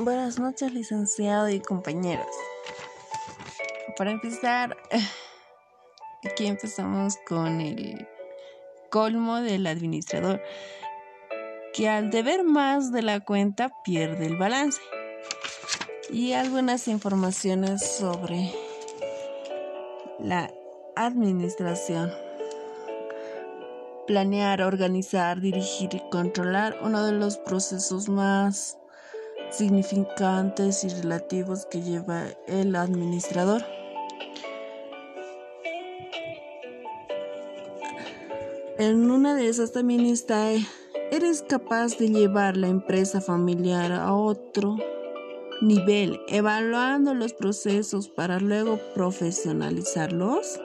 Buenas noches, licenciado y compañeros. Para empezar, aquí empezamos con el colmo del administrador, que al deber más de la cuenta pierde el balance. Y algunas informaciones sobre la administración. Planear, organizar, dirigir y controlar uno de los procesos más significantes y relativos que lleva el administrador. En una de esas también está, eres capaz de llevar la empresa familiar a otro nivel, evaluando los procesos para luego profesionalizarlos.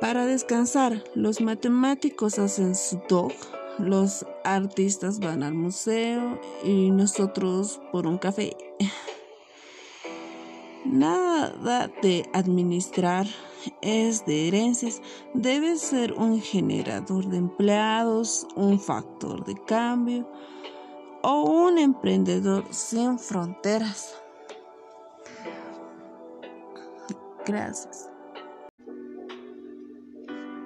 Para descansar, los matemáticos hacen su dog los artistas van al museo y nosotros por un café. Nada de administrar es de herencias. Debe ser un generador de empleados, un factor de cambio o un emprendedor sin fronteras. Gracias.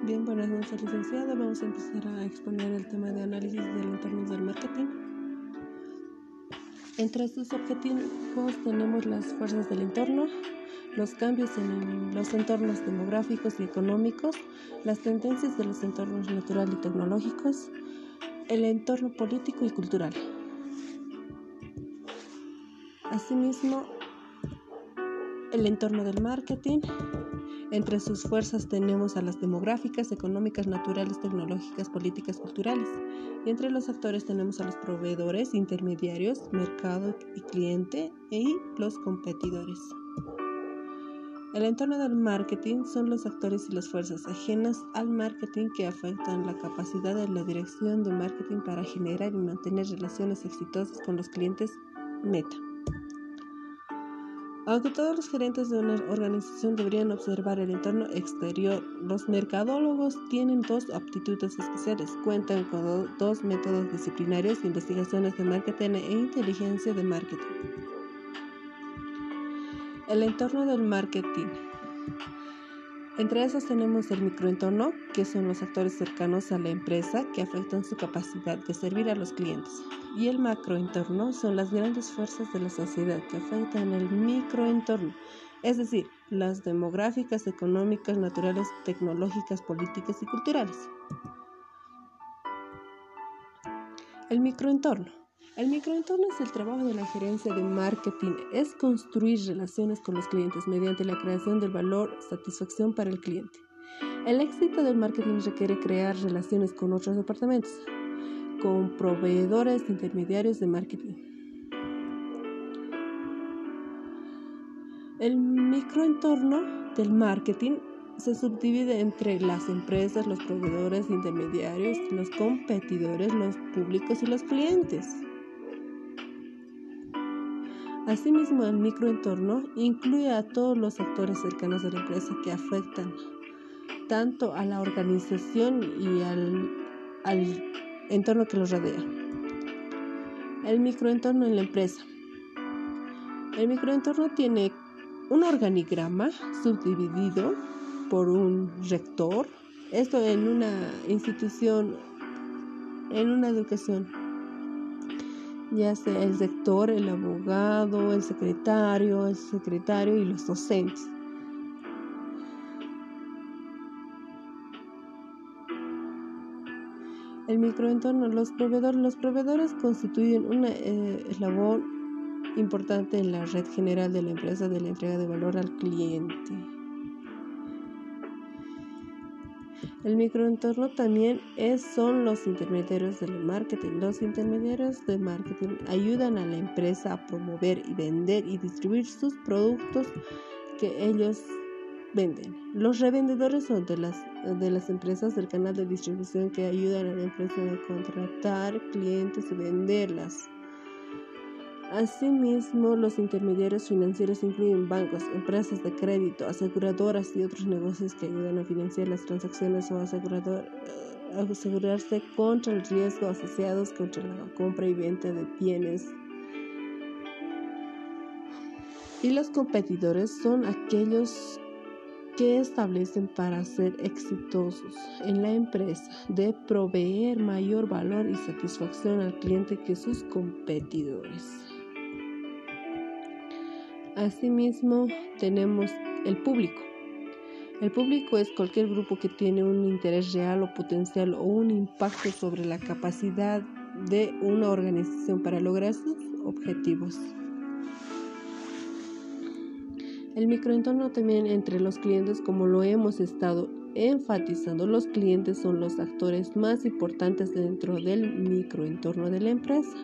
Bien, buenas noches, licenciado. Vamos a empezar a exponer el tema de análisis del entorno del marketing. Entre sus objetivos tenemos las fuerzas del entorno, los cambios en los entornos demográficos y económicos, las tendencias de los entornos natural y tecnológicos, el entorno político y cultural. Asimismo, el entorno del marketing, entre sus fuerzas tenemos a las demográficas, económicas, naturales, tecnológicas, políticas, culturales. Y entre los actores tenemos a los proveedores, intermediarios, mercado y cliente y los competidores. El entorno del marketing son los actores y las fuerzas ajenas al marketing que afectan la capacidad de la dirección de marketing para generar y mantener relaciones exitosas con los clientes meta. Aunque todos los gerentes de una organización deberían observar el entorno exterior, los mercadólogos tienen dos aptitudes especiales. Cuentan con dos métodos disciplinarios, investigaciones de marketing e inteligencia de marketing. El entorno del marketing. Entre esos tenemos el microentorno, que son los actores cercanos a la empresa que afectan su capacidad de servir a los clientes. Y el macroentorno son las grandes fuerzas de la sociedad que afectan el microentorno, es decir, las demográficas, económicas, naturales, tecnológicas, políticas y culturales. El microentorno. El microentorno es el trabajo de la gerencia de marketing, es construir relaciones con los clientes mediante la creación del valor, satisfacción para el cliente. El éxito del marketing requiere crear relaciones con otros departamentos, con proveedores intermediarios de marketing. El microentorno del marketing se subdivide entre las empresas, los proveedores intermediarios, los competidores, los públicos y los clientes. Asimismo, el microentorno incluye a todos los actores cercanos a la empresa que afectan tanto a la organización y al, entorno que los rodea. El microentorno en la empresa. El microentorno tiene un organigrama subdividido por un rector, esto en una institución, en una educación ya sea el sector, el abogado, el secretario, el secretario y los docentes. El microentorno, los proveedores, los proveedores constituyen un eh, eslabón importante en la red general de la empresa de la entrega de valor al cliente. El microentorno también es, son los intermediarios del marketing. Los intermediarios de marketing ayudan a la empresa a promover y vender y distribuir sus productos que ellos venden. Los revendedores son de las, de las empresas del canal de distribución que ayudan a la empresa a contratar clientes y venderlas. Asimismo, los intermediarios financieros incluyen bancos, empresas de crédito, aseguradoras y otros negocios que ayudan a financiar las transacciones o asegurador, asegurarse contra el riesgo asociados contra la compra y venta de bienes. Y los competidores son aquellos que establecen para ser exitosos en la empresa de proveer mayor valor y satisfacción al cliente que sus competidores. Asimismo, tenemos el público. El público es cualquier grupo que tiene un interés real o potencial o un impacto sobre la capacidad de una organización para lograr sus objetivos. El microentorno también entre los clientes, como lo hemos estado enfatizando, los clientes son los actores más importantes dentro del microentorno de la empresa.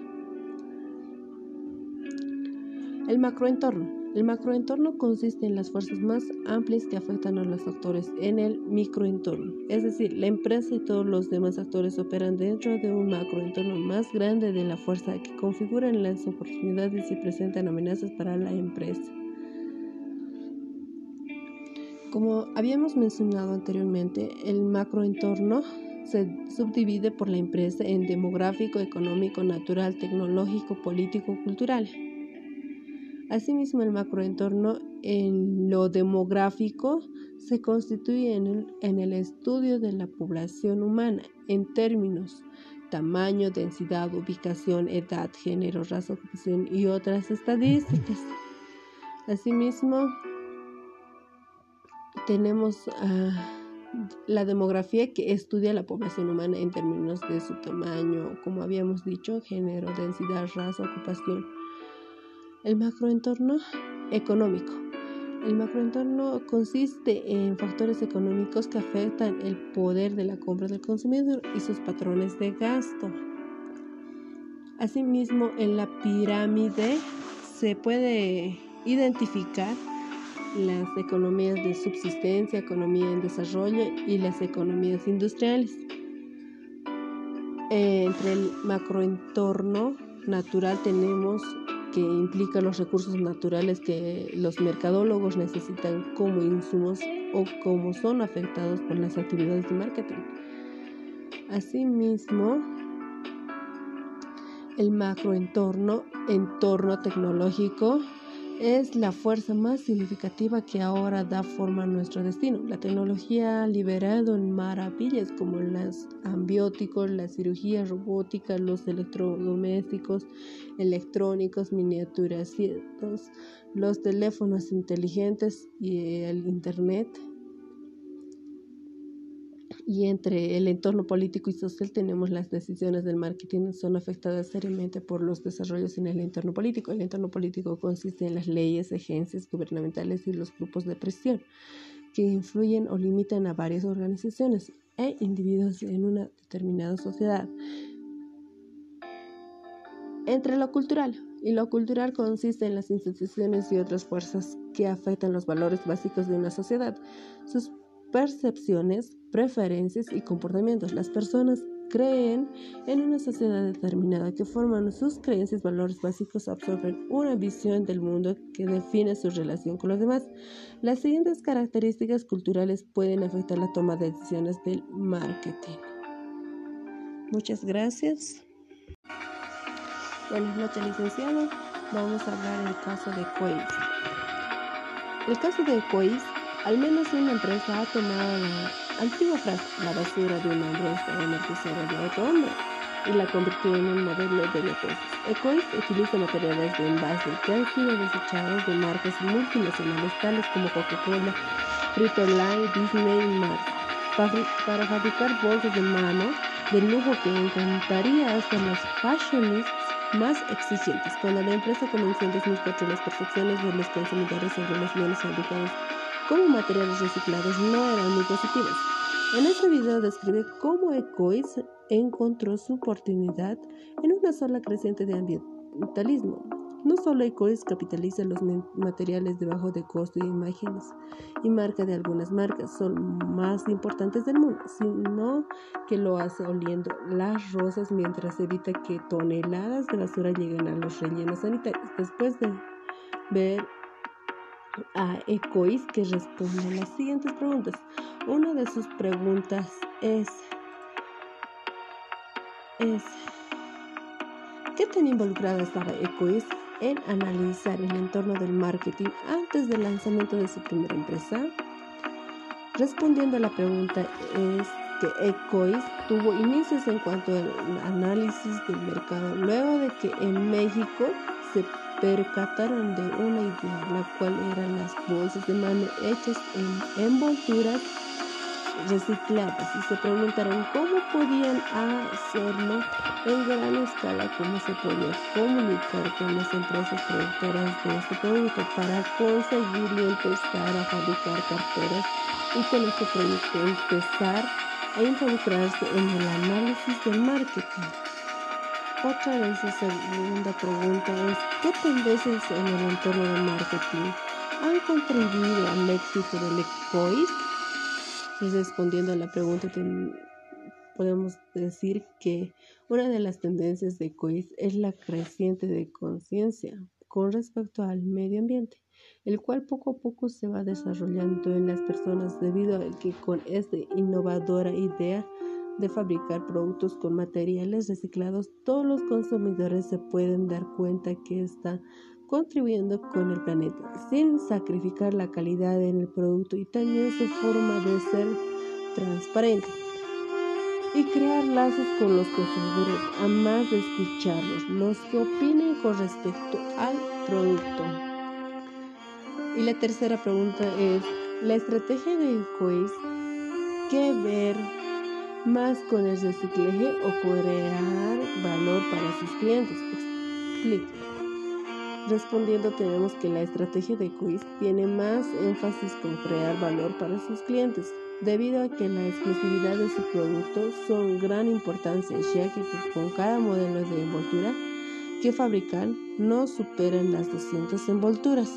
El macroentorno. El macroentorno consiste en las fuerzas más amplias que afectan a los actores en el microentorno. Es decir, la empresa y todos los demás actores operan dentro de un macroentorno más grande de la fuerza que configuran las oportunidades y presentan amenazas para la empresa. Como habíamos mencionado anteriormente, el macroentorno se subdivide por la empresa en demográfico, económico, natural, tecnológico, político, cultural. Asimismo, el macroentorno en lo demográfico se constituye en el, estudio de la población humana en términos tamaño, densidad, ubicación, edad, género, raza, ocupación y otras estadísticas. Asimismo, tenemos la demografía que estudia la población humana en términos de su tamaño, como habíamos dicho, género, densidad, raza, ocupación. El macroentorno económico. El macroentorno consiste en factores económicos que afectan el poder de la compra del consumidor y sus patrones de gasto. Asimismo, en la pirámide se puede identificar las economías de subsistencia, economía en desarrollo y las economías industriales. entre el macroentorno natural tenemos que implica los recursos naturales que los mercadólogos necesitan como insumos o como son afectados por las actividades de marketing. Asimismo, el macroentorno, entorno tecnológico, es la fuerza más significativa que ahora da forma a nuestro destino. La tecnología ha liberado maravillas como los ambióticos, la cirugía robótica, los electrodomésticos, electrónicos, miniaturas, los teléfonos inteligentes y el Internet y entre el entorno político y social tenemos las decisiones del marketing son afectadas seriamente por los desarrollos en el entorno político. El entorno político consiste en las leyes, agencias gubernamentales y los grupos de presión que influyen o limitan a varias organizaciones e individuos en una determinada sociedad. Entre lo cultural y lo cultural consiste en las instituciones y otras fuerzas que afectan los valores básicos de una sociedad, sus percepciones, preferencias y comportamientos. Las personas creen en una sociedad determinada que forman sus creencias, valores básicos, absorben una visión del mundo que define su relación con los demás. Las siguientes características culturales pueden afectar la toma de decisiones del marketing. Muchas gracias. Buenas noches, licenciado. Vamos a hablar del caso de Cois. El caso de Cois al menos una empresa ha tomado la antigua frase, la basura de un hombre está en de otro hombre, y la convirtió en un modelo de negocios. Ecois utiliza materiales de envase que han sido desechados de marcas multinacionales tales como Coca-Cola, Frito-Lay, Disney y más, para fabricar bolsas de mano de lujo que encantaría hasta los fashionistas más exigentes. Cuando la empresa comenzó en 2004, las percepciones de los consumidores sobre los bienes fabricados como materiales reciclados no eran muy positivos. En este video describe cómo Ecois encontró su oportunidad en una sola creciente de ambientalismo. No solo Ecois capitaliza los materiales de bajo de costo y imágenes y marca de algunas marcas son más importantes del mundo, sino que lo hace oliendo las rosas mientras evita que toneladas de basura lleguen a los rellenos sanitarios. Después de ver a Ecois que responde las siguientes preguntas. Una de sus preguntas es es ¿qué tan involucrada estaba Ecoist en analizar el entorno del marketing antes del lanzamiento de su primera empresa? Respondiendo a la pregunta es que Ecoist tuvo inicios en cuanto al análisis del mercado luego de que en México se percataron de una idea, la cual eran las bolsas de mano hechas en envolturas recicladas y se preguntaron cómo podían hacerlo en gran escala, cómo se podía comunicar con las empresas productoras de este producto para conseguir y empezar a fabricar carteras y con este producto empezar a involucrarse en el análisis del marketing. Otra vez esa segunda pregunta es, ¿qué tendencias en el entorno del marketing han contribuido al éxito del ECOIS? Y respondiendo a la pregunta, podemos decir que una de las tendencias de ECOIS es la creciente de conciencia con respecto al medio ambiente, el cual poco a poco se va desarrollando en las personas debido a que con esta innovadora idea de fabricar productos con materiales reciclados, todos los consumidores se pueden dar cuenta que está contribuyendo con el planeta sin sacrificar la calidad en el producto y también su forma de ser transparente y crear lazos con los consumidores, a más de escucharlos, los que opinen con respecto al producto. Y la tercera pregunta es, ¿la estrategia de Ecois qué ver más con el reciclaje o crear valor para sus clientes? Respondiendo tenemos que la estrategia de Quiz tiene más énfasis con crear valor para sus clientes, debido a que la exclusividad de su producto son gran importancia, ya que con cada modelo de envoltura que fabrican no superan las 200 envolturas.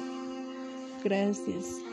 Gracias.